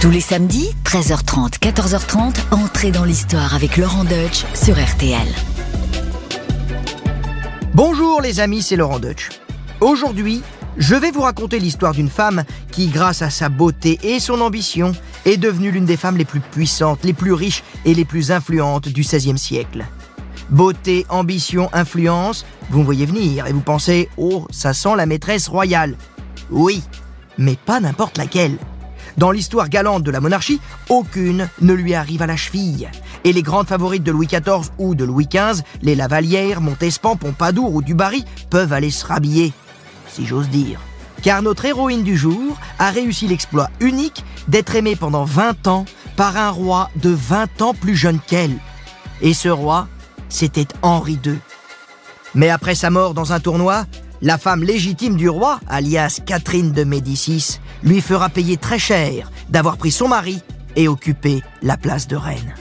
Tous les samedis, 13h30, 14h30, entrez dans l'histoire avec Laurent Deutsch sur RTL. Bonjour les amis, c'est Laurent Deutsch. Aujourd'hui, je vais vous raconter l'histoire d'une femme qui, grâce à sa beauté et son ambition, est devenue l'une des femmes les plus puissantes, les plus riches et les plus influentes du XVIe siècle. Beauté, ambition, influence, vous me voyez venir et vous pensez, oh, ça sent la maîtresse royale. Oui, mais pas n'importe laquelle. Dans l'histoire galante de la monarchie, aucune ne lui arrive à la cheville. Et les grandes favorites de Louis XIV ou de Louis XV, les Lavalières, Montespan, Pompadour ou Dubarry, peuvent aller se rhabiller, si j'ose dire. Car notre héroïne du jour a réussi l'exploit unique d'être aimée pendant 20 ans par un roi de 20 ans plus jeune qu'elle. Et ce roi, c'était Henri II. Mais après sa mort dans un tournoi, la femme légitime du roi, alias Catherine de Médicis, lui fera payer très cher d'avoir pris son mari et occupé la place de reine.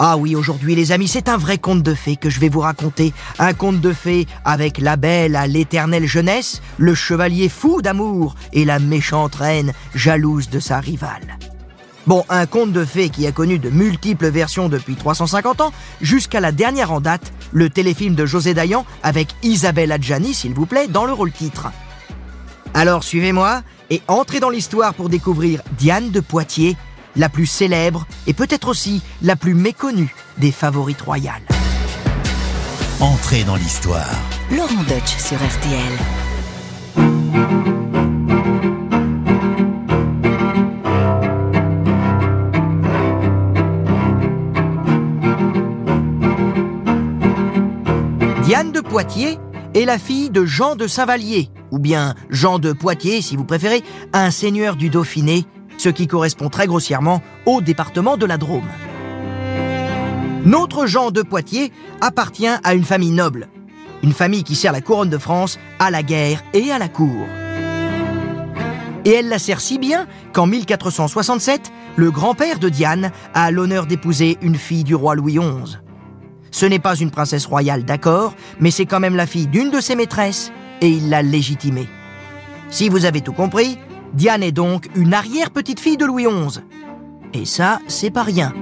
Ah oui, aujourd'hui les amis, c'est un vrai conte de fées que je vais vous raconter. Un conte de fées avec la belle à l'éternelle jeunesse, le chevalier fou d'amour et la méchante reine jalouse de sa rivale. Bon, un conte de fées qui a connu de multiples versions depuis 350 ans, jusqu'à la dernière en date, le téléfilm de José Dayan avec Isabelle Adjani, s'il vous plaît, dans le rôle titre. Alors suivez-moi et entrez dans l'histoire pour découvrir Diane de Poitiers, la plus célèbre et peut-être aussi la plus méconnue des favorites royales. Entrez dans l'histoire. Laurent Deutsch sur RTL. Diane de Poitiers est la fille de Jean de Saint-Vallier, ou bien Jean de Poitiers si vous préférez, un seigneur du Dauphiné, ce qui correspond très grossièrement au département de la Drôme. Notre Jean de Poitiers appartient à une famille noble, une famille qui sert la couronne de France à la guerre et à la cour. Et elle la sert si bien qu'en 1467, le grand-père de Diane a l'honneur d'épouser une fille du roi Louis XI. Ce n'est pas une princesse royale, d'accord, mais c'est quand même la fille d'une de ses maîtresses, et il l'a légitimée. Si vous avez tout compris, Diane est donc une arrière-petite-fille de Louis XI. Et ça, c'est pas rien.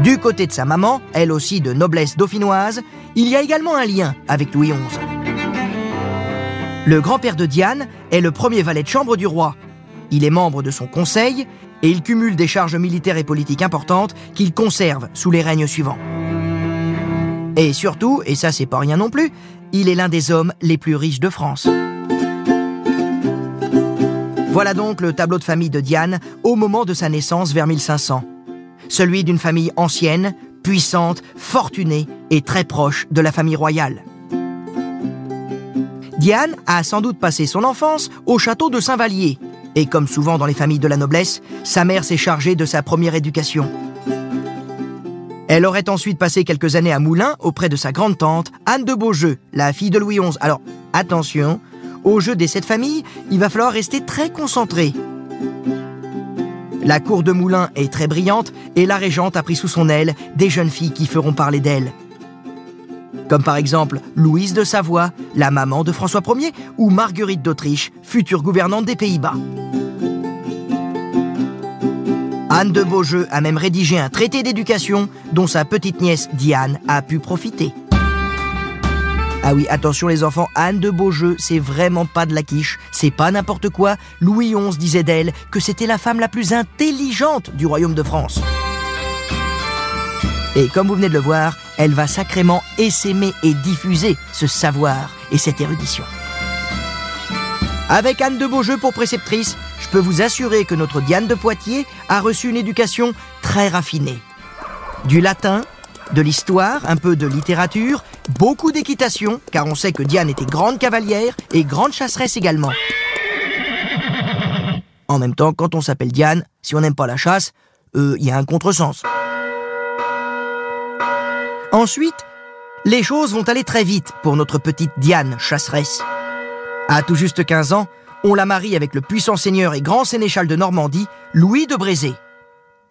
Du côté de sa maman, elle aussi de noblesse dauphinoise, il y a également un lien avec Louis XI. Le grand-père de Diane est le premier valet de chambre du roi. Il est membre de son conseil et il cumule des charges militaires et politiques importantes qu'il conserve sous les règnes suivants. Et surtout, et ça c'est pas rien non plus, il est l'un des hommes les plus riches de France. Voilà donc le tableau de famille de Diane au moment de sa naissance vers 1500. Celui d'une famille ancienne, puissante, fortunée et très proche de la famille royale. Diane a sans doute passé son enfance au château de Saint-Vallier, et comme souvent dans les familles de la noblesse, sa mère s'est chargée de sa première éducation. Elle aurait ensuite passé quelques années à Moulins auprès de sa grande-tante, Anne de Beaujeu, la fille de Louis XI. Alors, attention, au jeu des sept familles, il va falloir rester très concentré. La cour de Moulins est très brillante et la régente a pris sous son aile des jeunes filles qui feront parler d'elle. Comme par exemple Louise de Savoie, la maman de François Ier, ou Marguerite d'Autriche, future gouvernante des Pays-Bas. Anne de Beaujeu a même rédigé un traité d'éducation dont sa petite nièce Diane a pu profiter. Ah oui, attention les enfants, Anne de Beaujeu, c'est vraiment pas de la quiche, c'est pas n'importe quoi. Louis XI disait d'elle que c'était la femme la plus intelligente du royaume de France. Et comme vous venez de le voir, elle va sacrément essaimer et diffuser ce savoir et cette érudition. Avec Anne de Beaujeu pour préceptrice, je peux vous assurer que notre Diane de Poitiers a reçu une éducation très raffinée. Du latin, de l'histoire, un peu de littérature, beaucoup d'équitation, car on sait que Diane était grande cavalière et grande chasseresse également. En même temps, quand on s'appelle Diane, si on n'aime pas la chasse, il y a un contresens. Ensuite, les choses vont aller très vite pour notre petite Diane, chasseresse. À tout juste 15 ans, on la marie avec le puissant seigneur et grand sénéchal de Normandie, Louis de Brézé.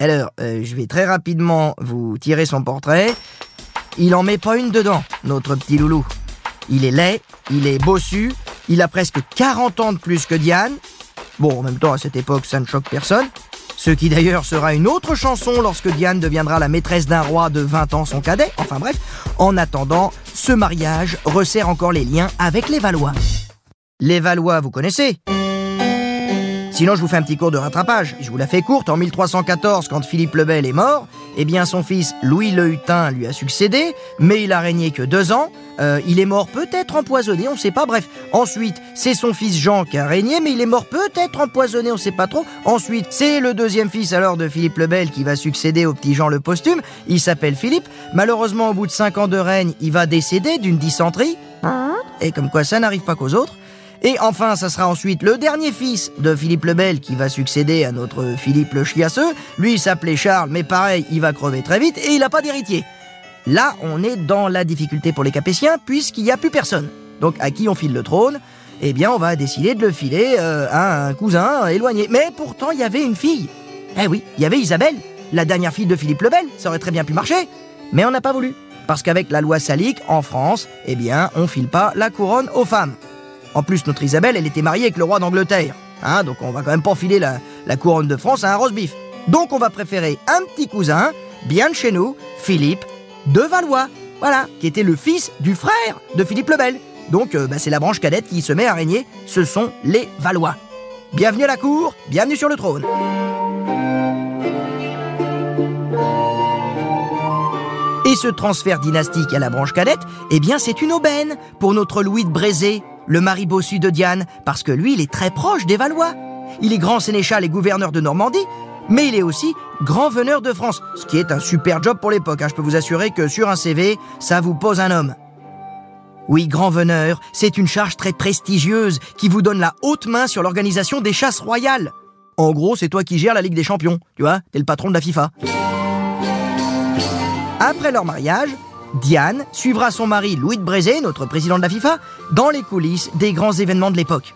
Alors, euh, je vais très rapidement vous tirer son portrait. Il en met pas une dedans, notre petit loulou. Il est laid, il est bossu, il a presque 40 ans de plus que Diane, Bon, en même temps, à cette époque, ça ne choque personne. Ce qui d'ailleurs sera une autre chanson lorsque Diane deviendra la maîtresse d'un roi de 20 ans son cadet. Enfin bref, en attendant, ce mariage resserre encore les liens avec les Valois. Les Valois, vous connaissez? Sinon, je vous fais un petit cours de rattrapage. Je vous la fais courte. En 1314, quand Philippe le Bel est mort, eh bien, son fils Louis le Hutin lui a succédé, mais il a régné que deux ans. Euh, il est mort peut-être empoisonné, on ne sait pas. Bref, ensuite, c'est son fils Jean qui a régné, mais il est mort peut-être empoisonné, on ne sait pas trop. Ensuite, c'est le deuxième fils alors de Philippe le Bel qui va succéder au petit Jean le posthume. Il s'appelle Philippe. Malheureusement, au bout de cinq ans de règne, il va décéder d'une dysenterie. Et comme quoi ça n'arrive pas qu'aux autres. Et enfin, ça sera ensuite le dernier fils de Philippe le Bel qui va succéder à notre Philippe le Chiasseux. Lui, il s'appelait Charles, mais pareil, il va crever très vite et il n'a pas d'héritier. Là, on est dans la difficulté pour les Capétiens puisqu'il n'y a plus personne. Donc, à qui on file le trône? Eh bien, on va décider de le filer euh, à un cousin éloigné. Mais pourtant, il y avait une fille. Eh oui, il y avait Isabelle, la dernière fille de Philippe le Bel. Ça aurait très bien pu marcher. Mais on n'a pas voulu. Parce qu'avec la loi salique, en France, eh bien, on file pas la couronne aux femmes. En plus, notre Isabelle, elle était mariée avec le roi d'Angleterre. Hein, donc on va quand même pas filer la, la couronne de France à un roast beef. Donc on va préférer un petit cousin, bien de chez nous, Philippe de Valois. Voilà, qui était le fils du frère de Philippe le Bel. Donc euh, bah, c'est la branche cadette qui se met à régner. Ce sont les Valois. Bienvenue à la cour, bienvenue sur le trône. Et ce transfert dynastique à la branche cadette, eh bien c'est une aubaine pour notre Louis de Brézé, le mari bossu de Diane, parce que lui, il est très proche des Valois. Il est grand sénéchal et gouverneur de Normandie, mais il est aussi grand veneur de France, ce qui est un super job pour l'époque. hein. Je peux vous assurer que sur un CV, ça vous pose un homme. Oui, grand veneur, c'est une charge très prestigieuse qui vous donne la haute main sur l'organisation des chasses royales. En gros, c'est toi qui gères la Ligue des Champions, tu vois, t'es le patron de la FIFA. Après leur mariage, Diane suivra son mari Louis de Brézé, notre président de la FIFA, dans les coulisses des grands événements de l'époque.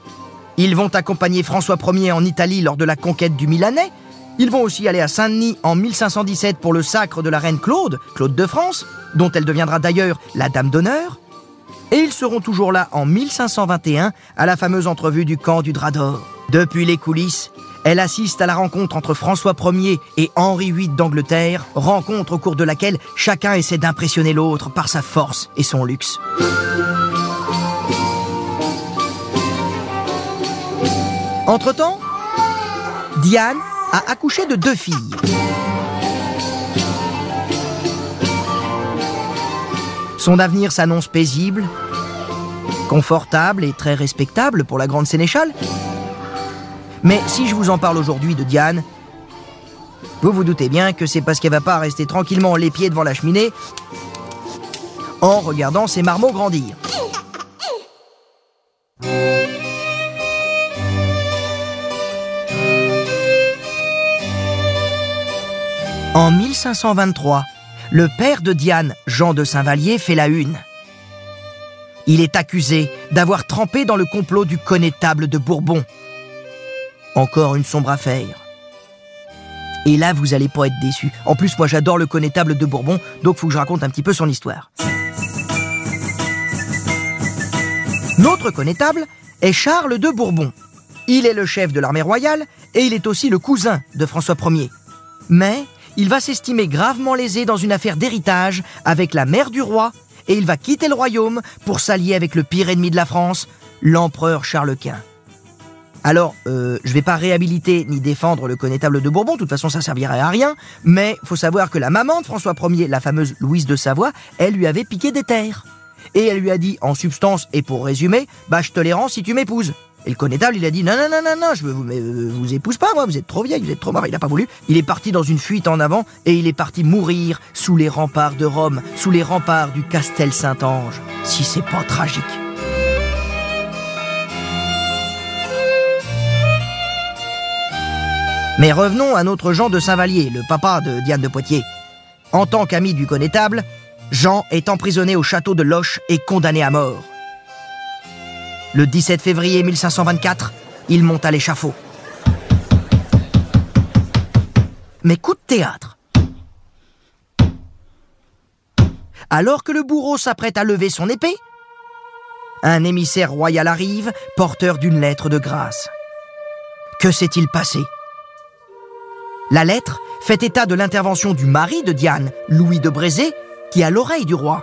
Ils vont accompagner François Ier en Italie lors de la conquête du Milanais. Ils vont aussi aller à Saint-Denis en 1517 pour le sacre de la reine Claude, Claude de France, dont elle deviendra d'ailleurs la dame d'honneur. Et ils seront toujours là en 1521 à la fameuse entrevue du camp du Drap d'Or. Depuis les coulisses, elle assiste à la rencontre entre François Ier et Henri VIII d'Angleterre, rencontre au cours de laquelle chacun essaie d'impressionner l'autre par sa force et son luxe. Entre-temps, Diane a accouché de deux filles. Son avenir s'annonce paisible, confortable et très respectable pour la grande sénéchale. Mais si je vous en parle aujourd'hui de Diane, vous vous doutez bien que c'est parce qu'elle va pas rester tranquillement les pieds devant la cheminée en regardant ses marmots grandir. En 1523, le père de Diane, Jean de Saint-Vallier, fait la une. Il est accusé d'avoir trempé dans le complot du connétable de Bourbon. Encore une sombre affaire. Et là, vous allez pas être déçus. En plus, moi, j'adore le connétable de Bourbon, donc faut que je raconte un petit peu son histoire. Notre connétable est Charles de Bourbon. Il est le chef de l'armée royale et il est aussi le cousin de François Ier. Mais il va s'estimer gravement lésé dans une affaire d'héritage avec la mère du roi et il va quitter le royaume pour s'allier avec le pire ennemi de la France, l'empereur Charles Quint. Alors, euh, je vais pas réhabiliter ni défendre le connétable de Bourbon, de toute façon ça servirait à rien, mais faut savoir que la maman de François Ier, la fameuse Louise de Savoie, elle lui avait piqué des terres. Et elle lui a dit, en substance et pour résumer, bah je te si tu m'épouses. Et le connétable, il a dit non, non, non, non, non, je vous, mais, euh, vous épouse pas, moi, vous êtes trop vieille, vous êtes trop mort. Il n'a pas voulu. Il est parti dans une fuite en avant et il est parti mourir sous les remparts de Rome, sous les remparts du Castel Saint-Ange. Si c'est pas tragique. Mais revenons à notre Jean de Saint-Vallier, le papa de Diane de Poitiers. En tant qu'ami du connétable, Jean est emprisonné au château de Loches et condamné à mort. Le 17 février 1524, il monte à l'échafaud. Mais coup de théâtre. Alors que le bourreau s'apprête à lever son épée, un émissaire royal arrive, porteur d'une lettre de grâce. Que s'est-il passé? La lettre fait état de l'intervention du mari de Diane, Louis de Brézé, qui a l'oreille du roi.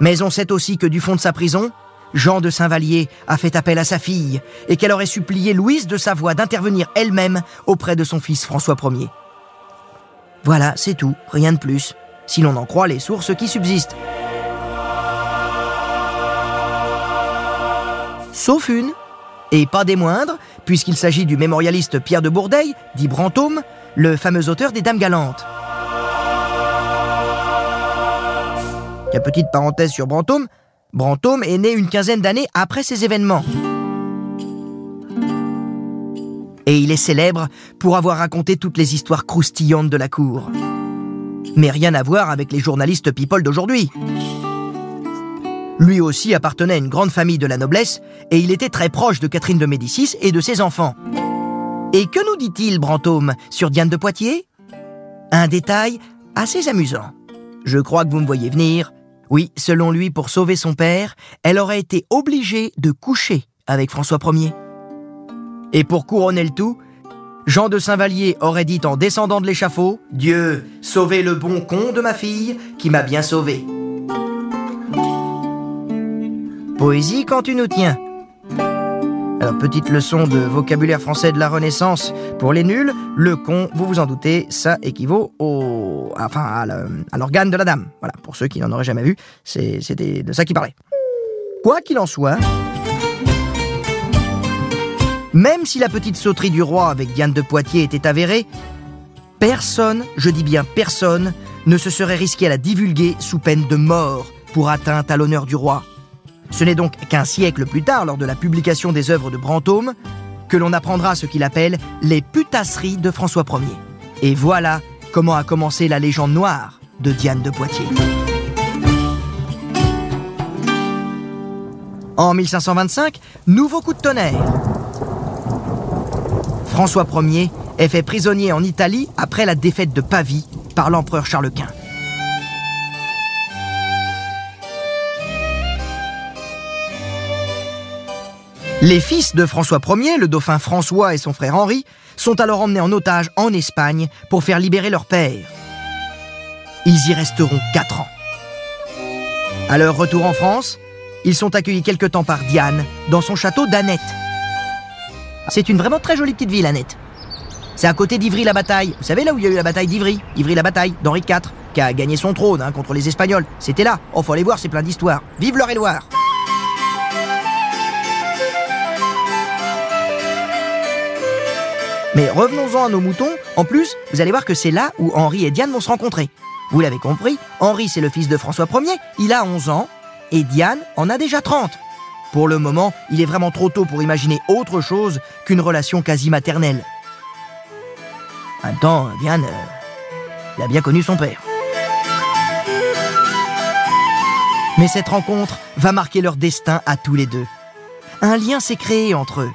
Mais on sait aussi que du fond de sa prison, Jean de Saint-Vallier a fait appel à sa fille et qu'elle aurait supplié Louise de Savoie d'intervenir elle-même auprès de son fils François Ier. Voilà, c'est tout, rien de plus, si l'on en croit les sources qui subsistent. Sauf une, et pas des moindres, puisqu'il s'agit du mémorialiste Pierre de Bourdeil, dit Brantôme, le fameux auteur des Dames galantes. La petite parenthèse sur Brantôme, Brantôme est né une quinzaine d'années après ces événements. Et il est célèbre pour avoir raconté toutes les histoires croustillantes de la cour. Mais rien à voir avec les journalistes people d'aujourd'hui. Lui aussi appartenait à une grande famille de la noblesse et il était très proche de Catherine de Médicis et de ses enfants. Et que nous dit-il, Brantôme, sur Diane de Poitiers? Un détail assez amusant. Je crois que vous me voyez venir. Oui, selon lui, pour sauver son père, elle aurait été obligée de coucher avec François Ier. Et pour couronner le tout, Jean de Saint-Vallier aurait dit en descendant de l'échafaud Dieu, sauvez le bon con de ma fille qui m'a bien sauvé. Poésie quand tu nous tiens. Alors, petite leçon de vocabulaire français de la Renaissance pour les nuls. Le con, vous vous en doutez, ça équivaut au, enfin, à l'organe de la dame. Voilà, pour ceux qui n'en auraient jamais vu, c'est de ça qu'il parlait. Quoi qu'il en soit, même si la petite sauterie du roi avec Diane de Poitiers était avérée, personne, je dis bien personne, ne se serait risqué à la divulguer sous peine de mort pour atteinte à l'honneur du roi. Ce n'est donc qu'un siècle plus tard, lors de la publication des œuvres de Brantôme, que l'on apprendra ce qu'il appelle les putasseries de François Ier. Et voilà comment a commencé la légende noire de Diane de Poitiers. En 1525, nouveau coup de tonnerre. François Ier est fait prisonnier en Italie après la défaite de Pavie par l'empereur Charles Quint. Les fils de François Ier, le dauphin François et son frère Henri, sont alors emmenés en otage en Espagne pour faire libérer leur père. Ils y resteront quatre ans. À leur retour en France, ils sont accueillis quelque temps par Diane dans son château d'Annette. C'est une vraiment très jolie petite ville, Annette. C'est à côté d'Ivry-la-Bataille. Vous savez là où il y a eu la bataille d'Ivry? Ivry-la-Bataille, d'Henri IV, qui a gagné son trône hein, contre les Espagnols. C'était là. Oh, faut aller voir, c'est plein d'histoires. Vive l'Eure-et-Loire Mais revenons-en à nos moutons. En plus, vous allez voir que c'est là où Henri et Diane vont se rencontrer. Vous l'avez compris, Henri c'est le fils de François Ier, il a 11 ans, et Diane en a déjà 30. Pour le moment, il est vraiment trop tôt pour imaginer autre chose qu'une relation quasi maternelle. Même temps, Diane, euh, a bien connu son père. Mais cette rencontre va marquer leur destin à tous les deux. Un lien s'est créé entre eux.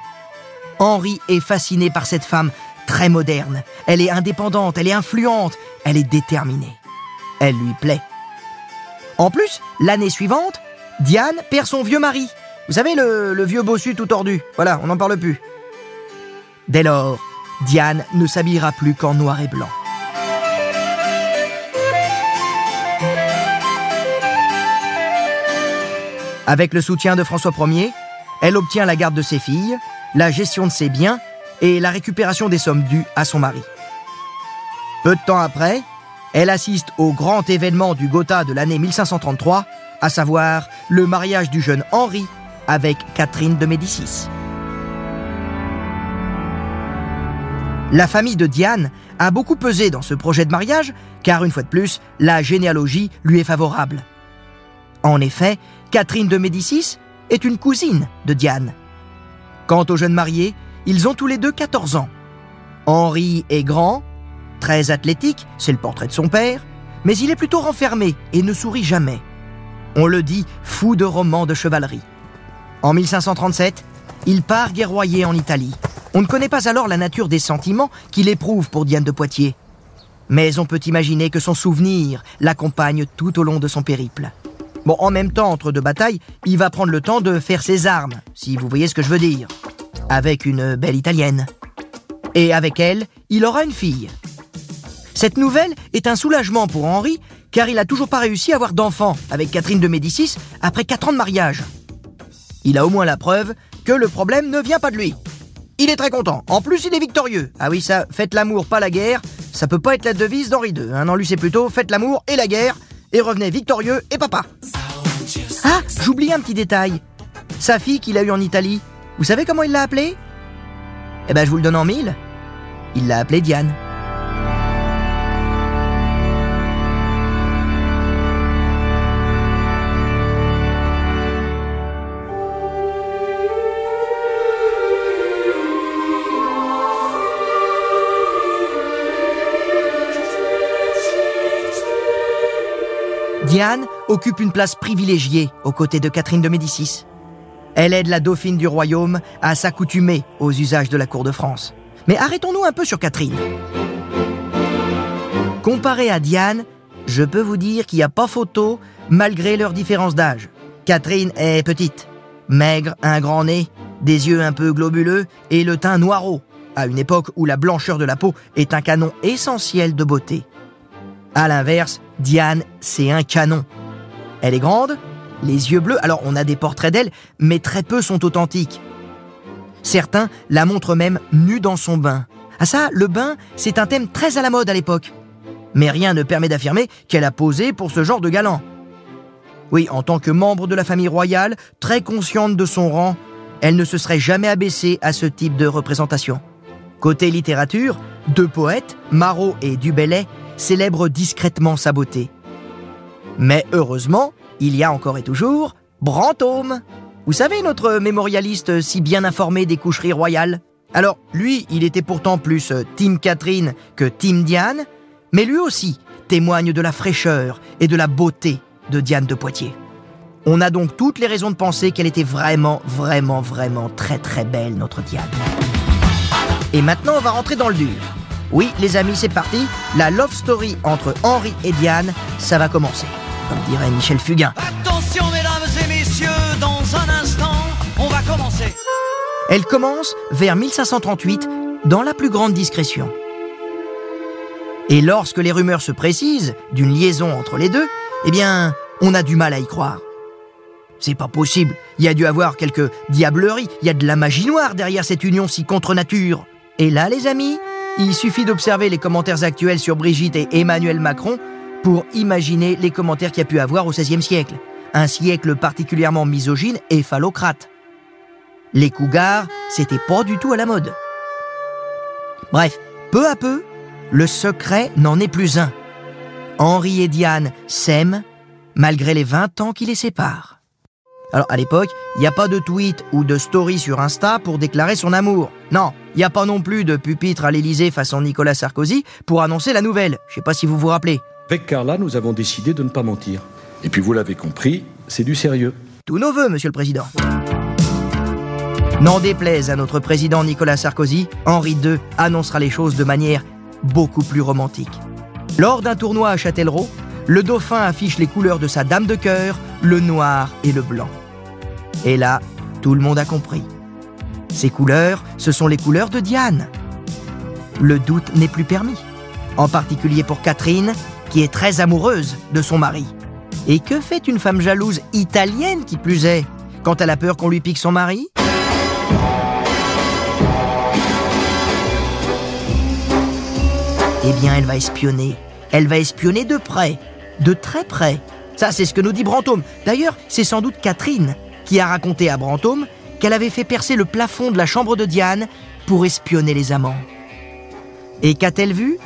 Henri est fasciné par cette femme très moderne. Elle est indépendante, elle est influente, elle est déterminée. Elle lui plaît. En plus, l'année suivante, Diane perd son vieux mari. Vous savez, le, vieux bossu tout tordu. Voilà, on n'en parle plus. Dès lors, Diane ne s'habillera plus qu'en noir et blanc. Avec le soutien de François Ier, elle obtient la garde de ses filles, la gestion de ses biens et la récupération des sommes dues à son mari. Peu de temps après, elle assiste au grand événement du Gotha de l'année 1533, à savoir le mariage du jeune Henri avec Catherine de Médicis. La famille de Diane a beaucoup pesé dans ce projet de mariage, car une fois de plus, la généalogie lui est favorable. En effet, Catherine de Médicis est une cousine de Diane. Quant aux jeunes mariés, ils ont tous les deux 14 ans. Henri est grand, très athlétique, c'est le portrait de son père, mais il est plutôt renfermé et ne sourit jamais. On le dit fou de romans de chevalerie. En 1537, il part guerroyer en Italie. On ne connaît pas alors la nature des sentiments qu'il éprouve pour Diane de Poitiers. Mais on peut imaginer que son souvenir l'accompagne tout au long de son périple. Bon, en même temps, entre deux batailles, il va prendre le temps de faire ses armes, si vous voyez ce que je veux dire. Avec une belle italienne. Et avec elle, il aura une fille. Cette nouvelle est un soulagement pour Henri, car il n'a toujours pas réussi à avoir d'enfant avec Catherine de Médicis après 4 ans de mariage. Il a au moins la preuve que le problème ne vient pas de lui. Il est très content. En plus, il est victorieux. Ah oui, ça, faites l'amour, pas la guerre. Ça peut pas être la devise d'Henri II. Un an lui, c'est plutôt faites l'amour et la guerre, et revenez victorieux et papa. Ah, j'oublie un petit détail. Sa fille qu'il a eue en Italie, vous savez comment il l'a appelée? Eh ben, je vous le donne en mille. Il l'a appelée Diane. Diane occupe une place privilégiée aux côtés de Catherine de Médicis. Elle aide la dauphine du royaume à s'accoutumer aux usages de la cour de France. Mais arrêtons-nous un peu sur Catherine. Comparé à Diane, je peux vous dire qu'il n'y a pas photo malgré leur différence d'âge. Catherine est petite, maigre, un grand nez, des yeux un peu globuleux et le teint noireau, à une époque où la blancheur de la peau est un canon essentiel de beauté. À l'inverse, Diane, c'est un canon. Elle est grande, les yeux bleus, alors on a des portraits d'elle, mais très peu sont authentiques. Certains la montrent même nue dans son bain. Ah ça, le bain, c'est un thème très à la mode à l'époque. Mais rien ne permet d'affirmer qu'elle a posé pour ce genre de galant. Oui, en tant que membre de la famille royale, très consciente de son rang, elle ne se serait jamais abaissée à ce type de représentation. Côté littérature, deux poètes, Marot et Dubellay, célèbre discrètement sa beauté. Mais heureusement, il y a encore et toujours Brantôme. Vous savez, notre mémorialiste si bien informé des coucheries royales Alors, lui, il était pourtant plus Team Catherine que Team Diane, mais lui aussi témoigne de la fraîcheur et de la beauté de Diane de Poitiers. On a donc toutes les raisons de penser qu'elle était vraiment, vraiment, vraiment très très belle, notre Diane. Et maintenant, on va rentrer dans le dur. Oui, les amis, c'est parti. La love story entre Henri et Diane, ça va commencer. Comme dirait Michel Fugain. Attention, mesdames et messieurs, dans un instant, on va commencer. Elle commence vers 1538 dans la plus grande discrétion. Et lorsque les rumeurs se précisent d'une liaison entre les deux, eh bien, on a du mal à y croire. C'est pas possible. Il y a dû avoir quelques diableries. Il y a de la magie noire derrière cette union si contre nature. Et là, les amis, il suffit d'observer les commentaires actuels sur Brigitte et Emmanuel Macron pour imaginer les commentaires qu'il y a pu avoir au XVIe siècle. Un siècle particulièrement misogyne et phallocrate. Les cougars, c'était pas du tout à la mode. Bref, peu à peu, le secret n'en est plus un. Henri et Diane s'aiment malgré les 20 ans qui les séparent. Alors à l'époque, il n'y a pas de tweet ou de story sur Insta pour déclarer son amour. Non, il n'y a pas non plus de pupitre à l'Elysée façon Nicolas Sarkozy pour annoncer la nouvelle. Je sais pas si vous vous rappelez. Avec Carla, nous avons décidé de ne pas mentir. Et puis vous l'avez compris, c'est du sérieux. Tous nos voeux, monsieur le président. N'en déplaise à notre président Nicolas Sarkozy, Henri II annoncera les choses de manière beaucoup plus romantique. Lors d'un tournoi à Châtellerault, le dauphin affiche les couleurs de sa dame de cœur, le noir et le blanc. Et là, tout le monde a compris. Ces couleurs, ce sont les couleurs de Diane. Le doute n'est plus permis. En particulier pour Catherine, qui est très amoureuse de son mari. Et que fait une femme jalouse italienne qui plus est, quand elle a peur qu'on lui pique son mari? Eh bien, elle va espionner. Elle va espionner de près, de très près. Ça, c'est ce que nous dit Brantôme. D'ailleurs, c'est sans doute Catherine qui a raconté à Brantôme qu'elle avait fait percer le plafond de la chambre de Diane pour espionner les amants. Et qu'a-t-elle vu?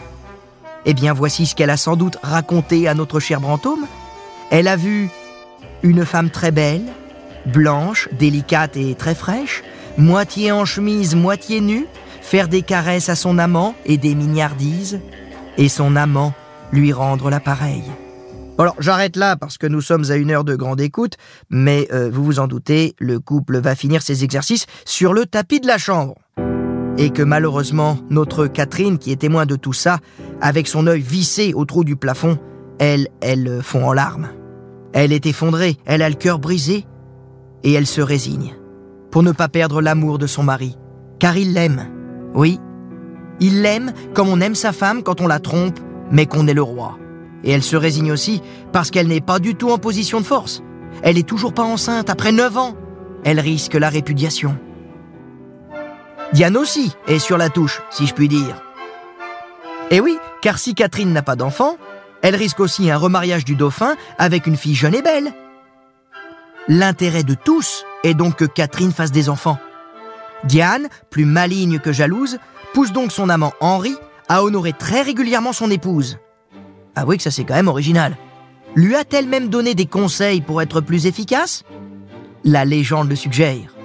Eh bien, voici ce qu'elle a sans doute raconté à notre cher Brantôme. Elle a vu une femme très belle, blanche, délicate et très fraîche, moitié en chemise, moitié nue, faire des caresses à son amant et des mignardises, et son amant lui rendre l'appareil. Alors j'arrête là parce que nous sommes à une heure de grande écoute, mais euh, vous vous en doutez, le couple va finir ses exercices sur le tapis de la chambre. Et que malheureusement, notre Catherine, qui est témoin de tout ça, avec son œil vissé au trou du plafond, elle, elle fond en larmes. Elle est effondrée, elle a le cœur brisé, et elle se résigne, pour ne pas perdre l'amour de son mari, car il l'aime. Oui, Il l'aime comme on aime sa femme quand on la trompe, mais qu'on est le roi. Et elle se résigne aussi parce qu'elle n'est pas du tout en position de force. Elle est toujours pas enceinte après 9 ans. Elle risque la répudiation. Diane aussi est sur la touche, si je puis dire. Et oui, car si Catherine n'a pas d'enfant, elle risque aussi un remariage du dauphin avec une fille jeune et belle. L'intérêt de tous est donc que Catherine fasse des enfants. Diane, plus maligne que jalouse, pousse donc son amant Henri à honorer très régulièrement son épouse. Avouez que ça c'est quand même original. Lui a-t-elle même donné des conseils pour être plus efficace? La légende le suggère.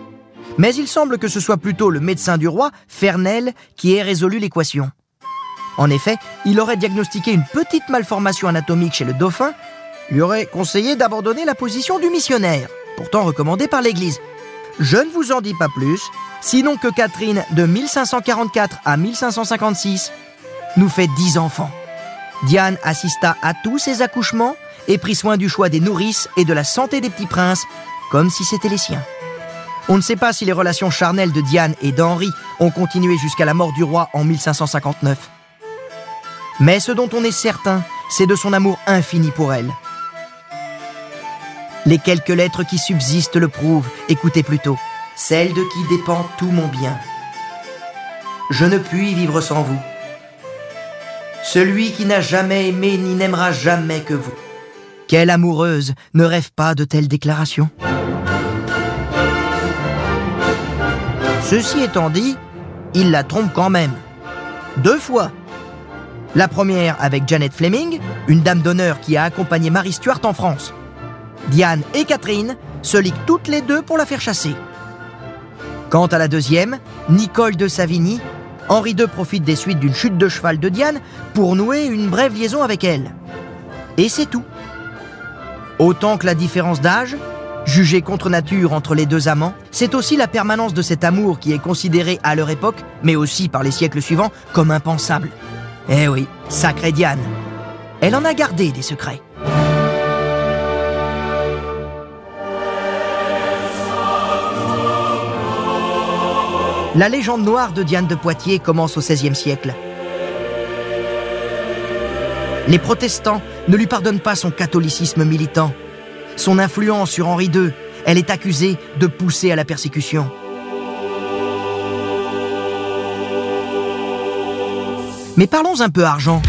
Mais il semble que ce soit plutôt le médecin du roi, Fernel, qui ait résolu l'équation. En effet, il aurait diagnostiqué une petite malformation anatomique chez le dauphin, lui aurait conseillé d'abandonner la position du missionnaire, pourtant recommandée par l'Église. Je ne vous en dis pas plus, sinon que Catherine, de 1544 à 1556, nous fait dix enfants. Diane assista à tous ses accouchements et prit soin du choix des nourrices et de la santé des petits princes, comme si c'était les siens. On ne sait pas si les relations charnelles de Diane et d'Henri ont continué jusqu'à la mort du roi en 1559. Mais ce dont on est certain, c'est de son amour infini pour elle. Les quelques lettres qui subsistent le prouvent, écoutez plutôt. Celle de qui dépend tout mon bien. Je ne puis vivre sans vous. Celui qui n'a jamais aimé ni n'aimera jamais que vous. Quelle amoureuse ne rêve pas de telles déclarations? Ceci étant dit, il la trompe quand même. Deux fois. La première avec Janet Fleming, une dame d'honneur qui a accompagné Marie Stuart en France. Diane et Catherine se liguent toutes les deux pour la faire chasser. Quant à la deuxième, Nicole de Savigny, Henri II profite des suites d'une chute de cheval de Diane pour nouer une brève liaison avec elle. Et c'est tout. Autant que la différence d'âge, jugée contre nature entre les deux amants, c'est aussi la permanence de cet amour qui est considéré à leur époque, mais aussi par les siècles suivants, comme impensable. Eh oui, sacrée Diane. Elle en a gardé des secrets. La légende noire de Diane de Poitiers commence au XVIe siècle. Les protestants ne lui pardonnent pas son catholicisme militant, son influence sur Henri II. Elle est accusée de pousser à la persécution. Mais parlons un peu argent.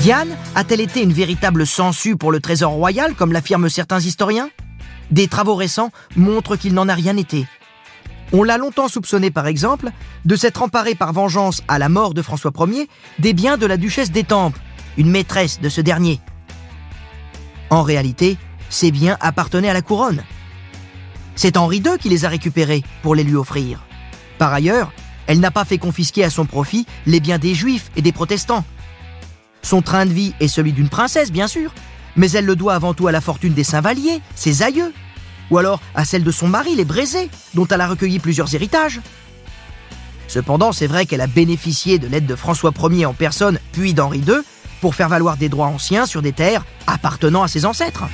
Diane a-t-elle été une véritable sangsue pour le trésor royal, comme l'affirment certains historiens? Des travaux récents montrent qu'il n'en a rien été. On l'a longtemps soupçonné, par exemple, de s'être emparé par vengeance à la mort de François Ier des biens de la duchesse d'Étampes, une maîtresse de ce dernier. En réalité, ces biens appartenaient à la couronne. C'est Henri II qui les a récupérés pour les lui offrir. Par ailleurs, elle n'a pas fait confisquer à son profit les biens des juifs et des protestants. Son train de vie est celui d'une princesse, bien sûr, mais elle le doit avant tout à la fortune des Saint-Vallier, ses aïeux, ou alors à celle de son mari, les Brésés, dont elle a recueilli plusieurs héritages. Cependant, c'est vrai qu'elle a bénéficié de l'aide de François Ier en personne, puis d'Henri II, pour faire valoir des droits anciens sur des terres appartenant à ses ancêtres.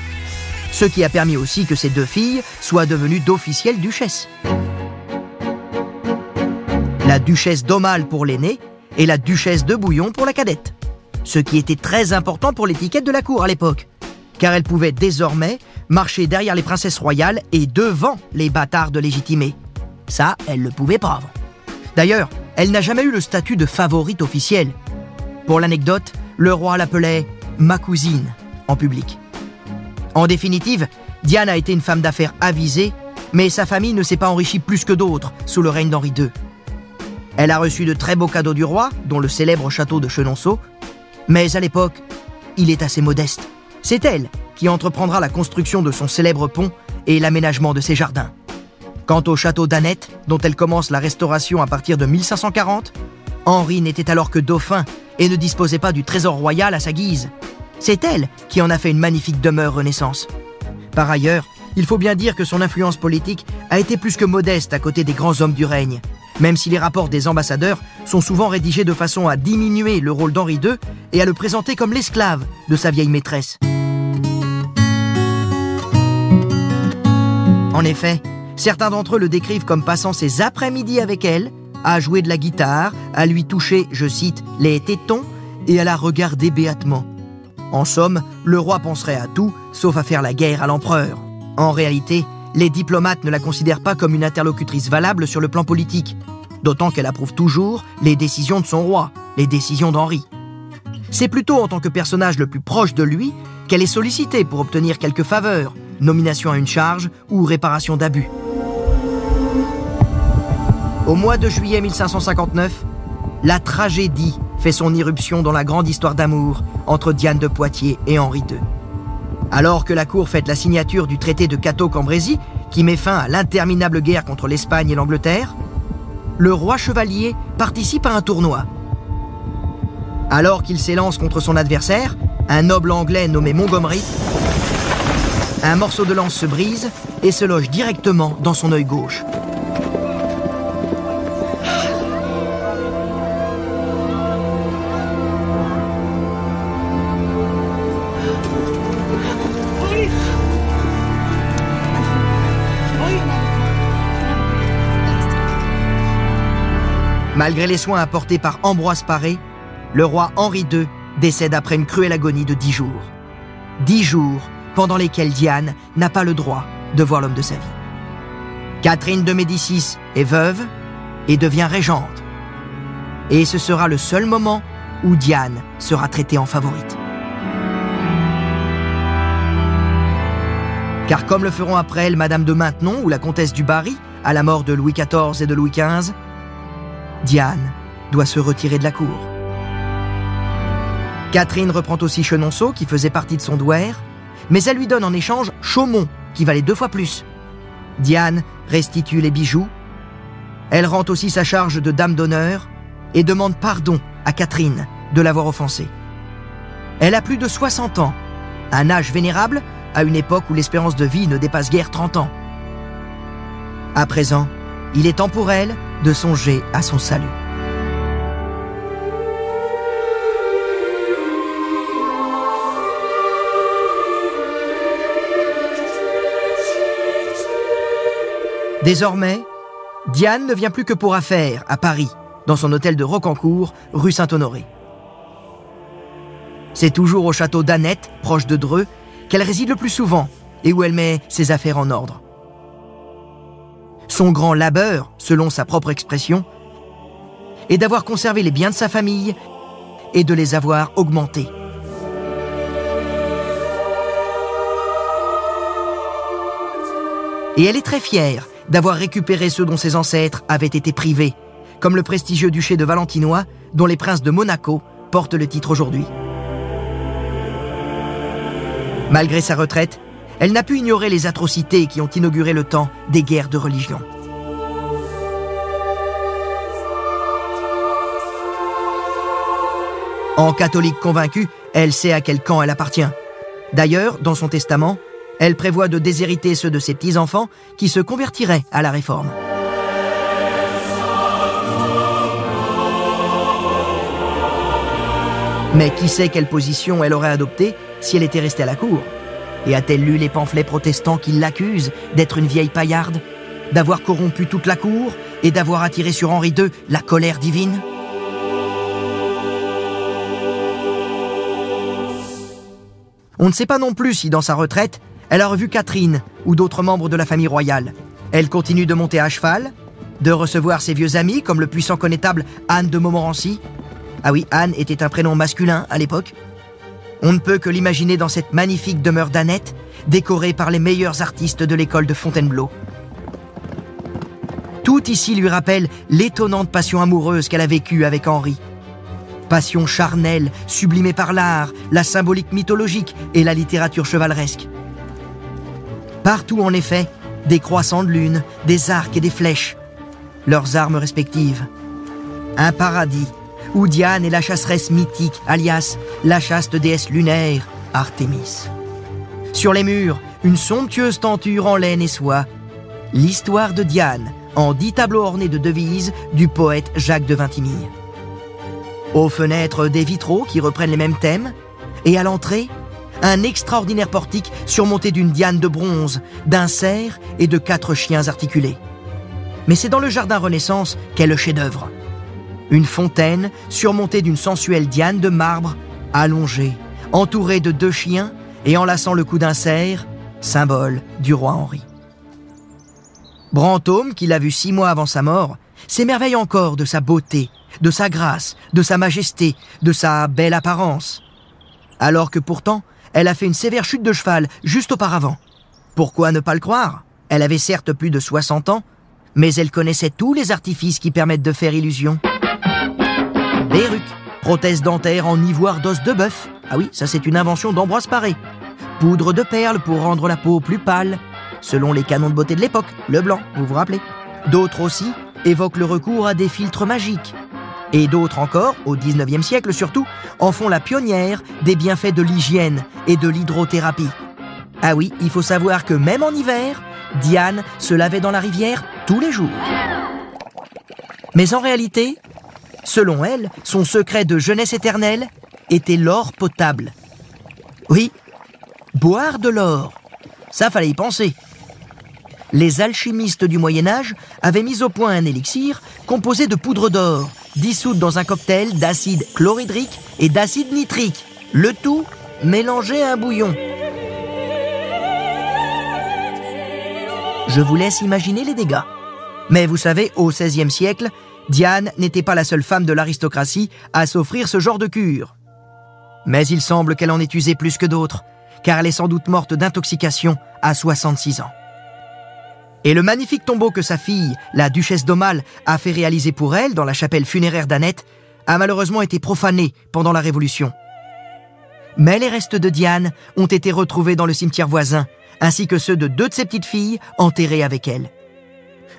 Ce qui a permis aussi que ces deux filles soient devenues d'officielles duchesses. La duchesse d'Aumale pour l'aînée et la duchesse de Bouillon pour la cadette. Ce qui était très important pour l'étiquette de la cour à l'époque, car elle pouvait désormais marcher derrière les princesses royales et devant les bâtards de légitimés. Ça, elle le pouvait pas. D'ailleurs, elle n'a jamais eu le statut de favorite officielle. Pour l'anecdote, le roi l'appelait ma cousine en public. En définitive, Diane a été une femme d'affaires avisée, mais sa famille ne s'est pas enrichie plus que d'autres sous le règne d'Henri II. Elle a reçu de très beaux cadeaux du roi, dont le célèbre château de Chenonceau, mais à l'époque, il est assez modeste. C'est elle qui entreprendra la construction de son célèbre pont et l'aménagement de ses jardins. Quant au château d'Annette, dont elle commence la restauration à partir de 1540, Henri n'était alors que dauphin et ne disposait pas du trésor royal à sa guise. C'est elle qui en a fait une magnifique demeure Renaissance. Par ailleurs, il faut bien dire que son influence politique a été plus que modeste à côté des grands hommes du règne, même si les rapports des ambassadeurs sont souvent rédigés de façon à diminuer le rôle d'Henri II et à le présenter comme l'esclave de sa vieille maîtresse. En effet, Certains d'entre eux le décrivent comme passant ses après-midi avec elle, à jouer de la guitare, à lui toucher, je cite, les tétons et à la regarder béatement. En somme, le roi penserait à tout, sauf à faire la guerre à l'empereur. En réalité, les diplomates ne la considèrent pas comme une interlocutrice valable sur le plan politique, d'autant qu'elle approuve toujours les décisions de son roi, les décisions d'Henri. C'est plutôt en tant que personnage le plus proche de lui qu'elle est sollicitée pour obtenir quelques faveurs, nomination à une charge ou réparation d'abus. Au mois de juillet 1559, la tragédie fait son irruption dans la grande histoire d'amour entre Diane de Poitiers et Henri II. Alors que la cour fête la signature du traité de Cateau-Cambrésis, qui met fin à l'interminable guerre contre l'Espagne et l'Angleterre, le roi chevalier participe à un tournoi. Alors qu'il s'élance contre son adversaire, un noble anglais nommé Montgomery, un morceau de lance se brise et se loge directement dans son œil gauche. Malgré les soins apportés par Ambroise Paré, le roi Henri II décède après une cruelle agonie de dix jours. Dix jours pendant lesquels Diane n'a pas le droit de voir l'homme de sa vie. Catherine de Médicis est veuve et devient régente. Et ce sera le seul moment où Diane sera traitée en favorite. Car comme le feront après elle Madame de Maintenon ou la comtesse du Barry, à la mort de Louis XIV et de Louis XV, Diane doit se retirer de la cour. Catherine reprend aussi Chenonceau, qui faisait partie de son douaire, mais elle lui donne en échange Chaumont, qui valait deux fois plus. Diane restitue les bijoux. Elle rend aussi sa charge de dame d'honneur et demande pardon à Catherine de l'avoir offensée. Elle a plus de 60 ans, un âge vénérable à une époque où l'espérance de vie ne dépasse guère 30 ans. À présent, il est temps pour elle de songer à son salut. Désormais, Diane ne vient plus que pour affaires à Paris, dans son hôtel de Rocancourt, rue Saint-Honoré. C'est toujours au château d'Annette, proche de Dreux, qu'elle réside le plus souvent et où elle met ses affaires en ordre. Son grand labeur, selon sa propre expression, est d'avoir conservé les biens de sa famille et de les avoir augmentés. Et elle est très fière d'avoir récupéré ceux dont ses ancêtres avaient été privés, comme le prestigieux duché de Valentinois, dont les princes de Monaco portent le titre aujourd'hui. Malgré sa retraite, elle n'a pu ignorer les atrocités qui ont inauguré le temps des guerres de religion. En catholique convaincue, elle sait à quel camp elle appartient. D'ailleurs, dans son testament, elle prévoit de déshériter ceux de ses petits-enfants qui se convertiraient à la réforme. Mais qui sait quelle position elle aurait adoptée si elle était restée à la cour? Et a-t-elle lu les pamphlets protestants qui l'accusent d'être une vieille paillarde, d'avoir corrompu toute la cour et d'avoir attiré sur Henri II la colère divine? On ne sait pas non plus si dans sa retraite, elle a revu Catherine ou d'autres membres de la famille royale. Elle continue de monter à cheval, de recevoir ses vieux amis comme le puissant connétable Anne de Montmorency. Ah oui, Anne était un prénom masculin à l'époque. On ne peut que l'imaginer dans cette magnifique demeure d'Annette, décorée par les meilleurs artistes de l'école de Fontainebleau. Tout ici lui rappelle l'étonnante passion amoureuse qu'elle a vécue avec Henri. Passion charnelle, sublimée par l'art, la symbolique mythologique et la littérature chevaleresque. Partout, en effet, des croissants de lune, des arcs et des flèches, leurs armes respectives. Un paradis où Diane est la chasseresse mythique, alias la chaste déesse lunaire, Artémis. Sur les murs, une somptueuse tenture en laine et soie, l'histoire de Diane, en dix tableaux ornés de devises du poète Jacques de Vintimille. Aux fenêtres, des vitraux qui reprennent les mêmes thèmes, et à l'entrée, un extraordinaire portique surmonté d'une diane de bronze, d'un cerf et de quatre chiens articulés. Mais c'est dans le jardin Renaissance qu'est le chef-d'œuvre. Une fontaine surmontée d'une sensuelle diane de marbre, allongée, entourée de deux chiens et enlaçant le cou d'un cerf, symbole du roi Henri. Brantôme, qui l'a vu six mois avant sa mort, s'émerveille encore de sa beauté, de sa grâce, de sa majesté, de sa belle apparence. Alors que pourtant, elle a fait une sévère chute de cheval juste auparavant. Pourquoi ne pas le croire? Elle avait certes plus de 60 ans, mais elle connaissait tous les artifices qui permettent de faire illusion. Perruque, prothèse dentaire en ivoire d'os de bœuf. Ah oui, ça c'est une invention d'Ambroise Paré. Poudre de perles pour rendre la peau plus pâle, selon les canons de beauté de l'époque, le blanc, vous vous rappelez. D'autres aussi évoquent le recours à des filtres magiques. Et d'autres encore, au 19e siècle surtout, en font la pionnière des bienfaits de l'hygiène et de l'hydrothérapie. Ah oui, il faut savoir que même en hiver, Diane se lavait dans la rivière tous les jours. Mais en réalité, selon elle, son secret de jeunesse éternelle était l'or potable. Oui, boire de l'or. Ça fallait y penser. Les alchimistes du Moyen Âge avaient mis au point un élixir composé de poudre d'or, dissoute dans un cocktail d'acide chlorhydrique et d'acide nitrique. Le tout mélangé à un bouillon. Je vous laisse imaginer les dégâts. Mais vous savez, au XVIe siècle, Diane n'était pas la seule femme de l'aristocratie à s'offrir ce genre de cure. Mais il semble qu'elle en ait usé plus que d'autres, car elle est sans doute morte d'intoxication à 66 ans. Et le magnifique tombeau que sa fille, la duchesse d'Aumale, a fait réaliser pour elle dans la chapelle funéraire d'Annette, a malheureusement été profané pendant la Révolution. Mais les restes de Diane ont été retrouvés dans le cimetière voisin, ainsi que ceux de deux de ses petites filles enterrées avec elle.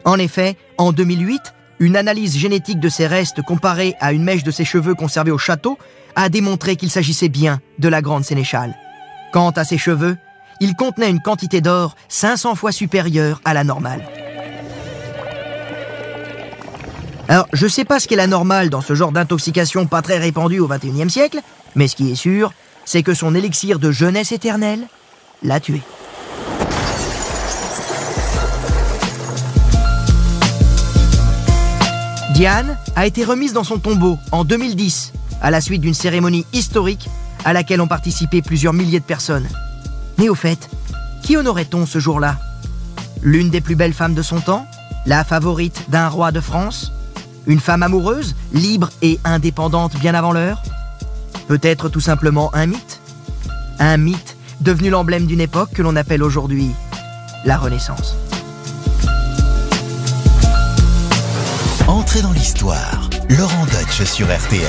En effet, en 2008, une analyse génétique de ses restes comparée à une mèche de ses cheveux conservée au château a démontré qu'il s'agissait bien de la grande sénéchale. Quant à ses cheveux, ils contenaient une quantité d'or 500 fois supérieure à la normale. Alors, je sais pas ce qu'est la normale dans ce genre d'intoxication pas très répandue au XXIe siècle, mais ce qui est sûr, c'est que son élixir de jeunesse éternelle l'a tué. Diane a été remise dans son tombeau en 2010, à la suite d'une cérémonie historique à laquelle ont participé plusieurs milliers de personnes. Mais au fait, qui honorait-on ce jour-là? L'une des plus belles femmes de son temps? La favorite d'un roi de France? Une femme amoureuse, libre et indépendante bien avant l'heure? Peut-être tout simplement un mythe? Un mythe devenu l'emblème d'une époque que l'on appelle aujourd'hui la Renaissance. Entrez dans l'histoire. Laurent Deutsch sur RTL.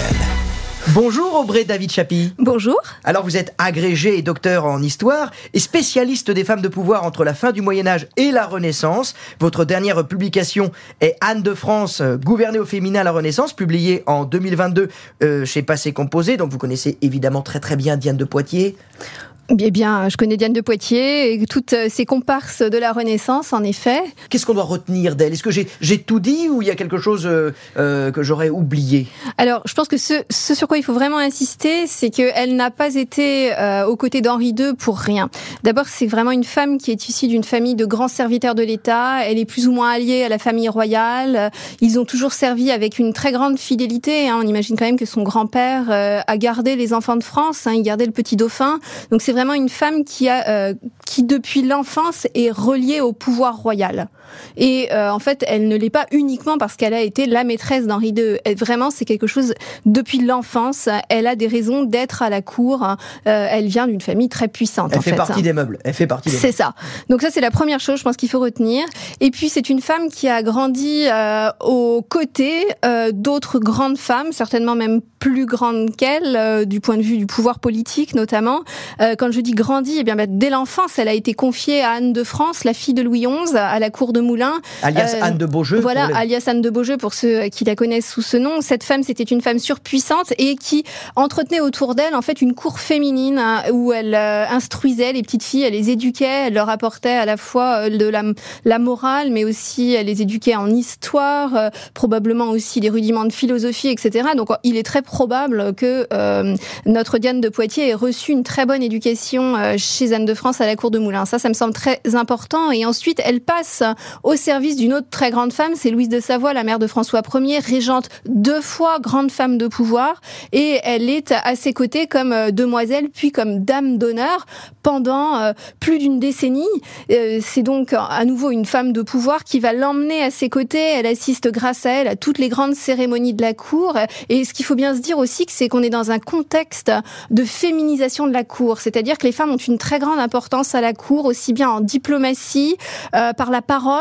Bonjour Aubrey David Chapi. Bonjour. Alors vous êtes agrégé et docteur en histoire et spécialiste des femmes de pouvoir entre la fin du Moyen Âge et la Renaissance. Votre dernière publication est Anne de France, euh, gouverner au féminin à la Renaissance, publiée en 2022 euh, chez Passé Composé. Donc vous connaissez évidemment très très bien Diane de Poitiers. Eh bien, je connais Diane de Poitiers et toutes ces comparses de la Renaissance, en effet. Qu'est-ce qu'on doit retenir d'elle? Est-ce que j'ai tout dit ou il y a quelque chose euh, euh, que j'aurais oublié? Alors, je pense que ce, ce, sur quoi il faut vraiment insister, c'est qu'elle n'a pas été euh, aux côtés d'Henri II pour rien. D'abord, c'est vraiment une femme qui est issue d'une famille de grands serviteurs de l'État. Elle est plus ou moins alliée à la famille royale. Ils ont toujours servi avec une très grande fidélité. Hein. On imagine quand même que son grand-père a gardé les enfants de France. Hein. Il gardait le petit dauphin. Donc c'est vraiment une femme qui a, euh, qui depuis l'enfance est reliée au pouvoir royal. Et euh, en fait, elle ne l'est pas uniquement parce qu'elle a été la maîtresse d'Henri II. Elle, vraiment, c'est quelque chose depuis l'enfance. Elle a des raisons d'être à la cour. Euh, elle vient d'une famille très puissante. Elle en fait, fait. partie des meubles. Elle fait partie. C'est ça. Donc ça, c'est la première chose, je pense qu'il faut retenir. Et puis, c'est une femme qui a grandi euh, aux côtés euh, d'autres grandes femmes, certainement même plus grandes qu'elle, euh, du point de vue du pouvoir politique notamment. Euh, quand je dis grandi, eh bien, bah, dès l'enfance, elle a été confiée à Anne de France, la fille de Louis XI, à la cour de Moulins. Alias Anne de Beaujeu. Voilà, alias Anne de Beaujeu pour ceux qui la connaissent sous ce nom. Cette femme, c'était une femme surpuissante et qui entretenait autour d'elle en fait une cour féminine hein, où elle euh, instruisait les petites filles, elle les éduquait, elle leur apportait à la fois euh, de la, la morale, mais aussi elle les éduquait en histoire, euh, probablement aussi des rudiments de philosophie, etc. Donc il est très probable que euh, notre Diane de Poitiers ait reçu une très bonne éducation euh, chez Anne de France à la cour de Moulins. Ça, ça me semble très important. Et ensuite, elle passe au service d'une autre très grande femme, c'est Louise de Savoie, la mère de François Ier, régente deux fois grande femme de pouvoir, et elle est à ses côtés comme euh, demoiselle puis comme dame d'honneur pendant euh, plus d'une décennie. Euh, c'est donc à nouveau une femme de pouvoir qui va l'emmener à ses côtés. Elle assiste grâce à elle à toutes les grandes cérémonies de la cour. Et ce qu'il faut bien se dire aussi, c'est qu'on est dans un contexte de féminisation de la cour, c'est-à-dire que les femmes ont une très grande importance à la cour, aussi bien en diplomatie, euh, par la parole,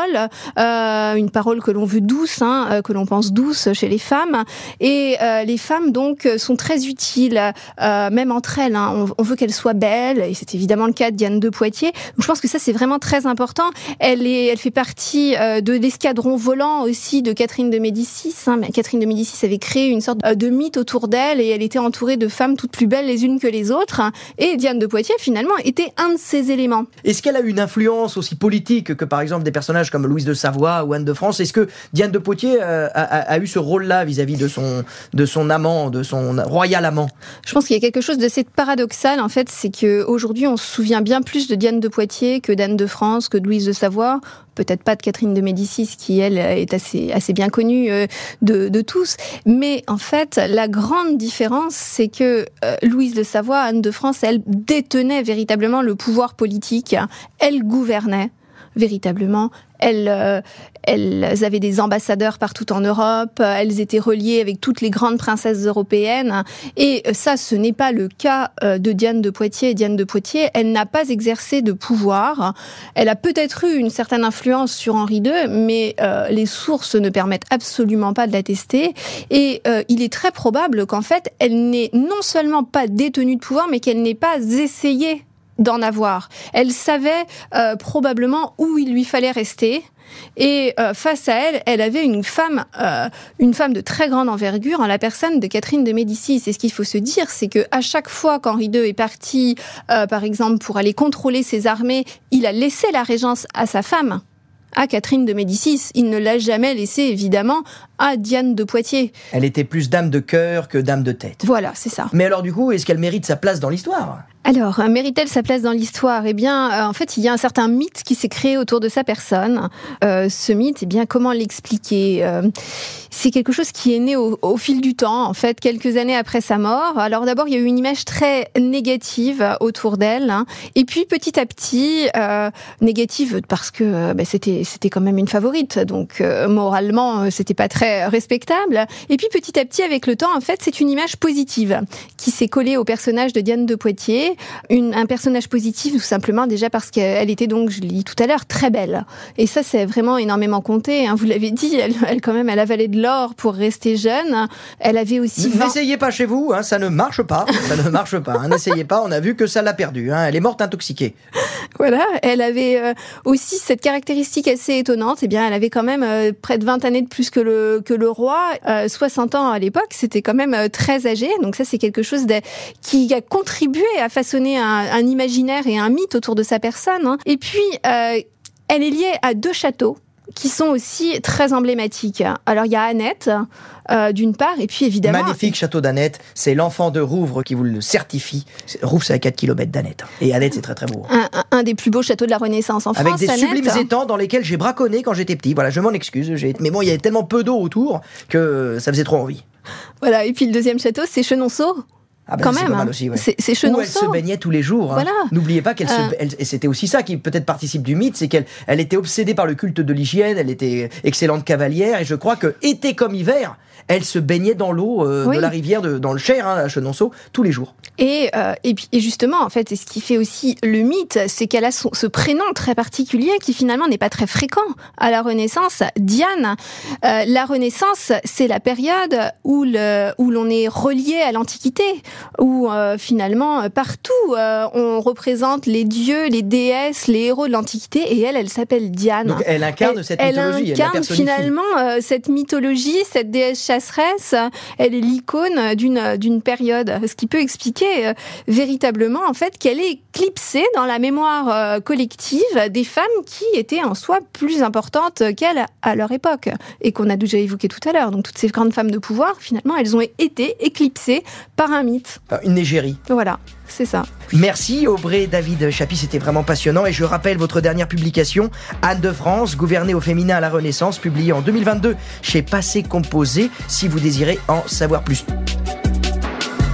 euh, une parole que l'on veut douce, hein, euh, que l'on pense douce chez les femmes. Et euh, les femmes donc sont très utiles, même entre elles. hein. On, veut qu'elles soient belles, et c'est évidemment le cas de Diane de Poitiers. Donc je pense que ça c'est vraiment très important. Elle est, elle fait partie de l'escadron volant aussi de Catherine de Médicis. Hein. Catherine de Médicis avait créé une sorte de mythe autour d'elle, et elle était entourée de femmes toutes plus belles les unes que les autres. Et Diane de Poitiers finalement était un de ces éléments. Est-ce qu'elle a une influence aussi politique que par exemple des personnages comme Louise de Savoie ou Anne de France. Est-ce que Diane de Poitiers euh, a, eu ce rôle-là vis-à-vis de son, de son amant, de son royal amant? Je pense qu'il y a quelque chose de cette paradoxal en fait, c'est que aujourd'hui on se souvient bien plus de Diane de Poitiers que d'Anne de France, que de Louise de Savoie, peut-être pas de Catherine de Médicis qui elle est assez assez bien connue euh, de, de tous, mais en fait la grande différence c'est que euh, Louise de Savoie, Anne de France, elle détenait véritablement le pouvoir politique, elle gouvernait véritablement. Elles, euh, avaient des ambassadeurs partout en Europe, euh, elles étaient reliées avec toutes les grandes princesses européennes. Et ça, ce n'est pas le cas euh, de Diane de Poitiers. Diane de Poitiers, elle n'a pas exercé de pouvoir. Elle a peut-être eu une certaine influence sur Henri II, mais euh, les sources ne permettent absolument pas de l'attester. Et euh, il est très probable qu'en fait, elle n'ait non seulement pas détenu de pouvoir, mais qu'elle n'ait pas essayé d'en avoir. Elle savait euh, probablement où il lui fallait rester. Et euh, face à elle, elle avait une femme, euh, une femme de très grande envergure en la personne de Catherine de Médicis. Et ce qu'il faut se dire, c'est que à chaque fois qu'Henri II est parti, par exemple, pour aller contrôler ses armées, il a laissé la régence à sa femme, à Catherine de Médicis. Il ne l'a jamais laissé, évidemment, à Diane de Poitiers. Elle était plus dame de cœur que dame de tête. Voilà, c'est ça. Mais alors du coup, est-ce qu'elle mérite sa place dans l'histoire? Alors, mérite-t-elle sa place dans l'histoire Eh bien, euh, en fait, il y a un certain mythe qui s'est créé autour de sa personne. Euh, ce mythe, eh bien, comment l'expliquer Euh, C'est quelque chose qui est né au, au fil du temps, en fait, quelques années après sa mort. Alors d'abord, il y a eu une image très négative autour d'elle, hein. et puis petit à petit, euh, négative parce que bah, c'était c'était quand même une favorite, donc euh, moralement, c'était pas très respectable. Et puis petit à petit, avec le temps, en fait, c'est une image positive qui s'est collée au personnage de Diane de Poitiers, une, un personnage positif tout simplement déjà parce qu'elle était donc, je l'ai dit tout à l'heure, très belle. Et ça, c'est vraiment énormément compté. Hein. Vous l'avez dit, elle, elle quand même, elle avalait de l'or pour rester jeune. Elle avait aussi 20 N'essayez pas chez vous, hein, ça ne marche pas. Ça ne marche pas. hein. N'essayez pas, on a vu que ça l'a perdu. hein. Elle est morte intoxiquée. Voilà, elle avait euh, aussi cette caractéristique assez étonnante. Eh bien, elle avait quand même euh, près de 20 années de plus que le que le roi, euh, 60 ans à l'époque. C'était quand même euh, très âgé. Donc ça, c'est quelque chose de, qui a contribué à façonner un, un imaginaire et un mythe autour de sa personne. hein. Et puis, euh, elle est liée à deux châteaux qui sont aussi très emblématiques. Alors, il y a Annette, euh, d'une part, et puis évidemment... Magnifique château d'Annette. C'est l'enfant de Rouvre qui vous le certifie. Rouvre, c'est à 4 km d'Annette. Et Annette, c'est très très beau. Un, un- un des plus beaux châteaux de la Renaissance en Avec France, des Annette. sublimes étangs dans lesquels j'ai braconné quand j'étais petit. Voilà, je m'en excuse. Mais bon, il y avait tellement peu d'eau autour que ça faisait trop envie. Voilà, et puis le deuxième château, c'est Chenonceau. Ah bah, Quand même, hein. aussi, ouais. C'est- c'est Où elle se baignait tous les jours. hein. N'oubliez pas qu'elle se, Euh. elle- et c'était aussi ça qui peut-être participe du mythe, c'est qu'elle, elle était obsédée par le culte de l'hygiène. Elle était excellente cavalière et je crois que été comme hiver, elle se baignait dans l'eau euh, Oui. de la rivière de, dans le Cher, hein, à Chenonceau, tous les jours. Et, euh, et, puis, et justement, en fait, et ce qui fait aussi le mythe, c'est qu'elle a son- ce prénom très particulier qui finalement n'est pas très fréquent à la Renaissance. Diane, euh, la Renaissance, c'est la période où le- où l'on est relié à l'Antiquité, où euh, finalement partout on représente les dieux, les déesses, les héros de l'Antiquité, et elle, elle s'appelle Diane. Donc elle incarne cette elle mythologie. Incarne elle finalement cette mythologie, cette déesse chasseresse. Elle est l'icône d'une d'une période, ce qui peut expliquer véritablement en fait qu'elle est éclipsée dans la mémoire collective des femmes qui étaient en soi plus importantes qu'elle à leur époque et qu'on a déjà évoqué tout à l'heure. Donc toutes ces grandes femmes de pouvoir, finalement, elles ont été éclipsées par un mythe. Une égérie. Voilà. C'est ça. Merci Aubrey David Chapi, c'était vraiment passionnant et je rappelle votre dernière publication, Anne de France, gouvernée au féminin à la Renaissance, publiée en 2022 chez Passé Composé, si vous désirez en savoir plus.